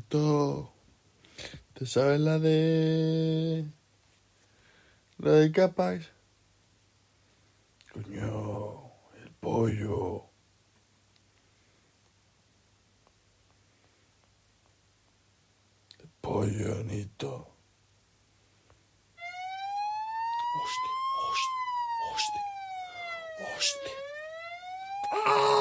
Nito, ¿te sabes la de... la de capas? Coño, el pollo. El pollo, Nito. Hostia, hostia, hostia, hostia. ¡Ah!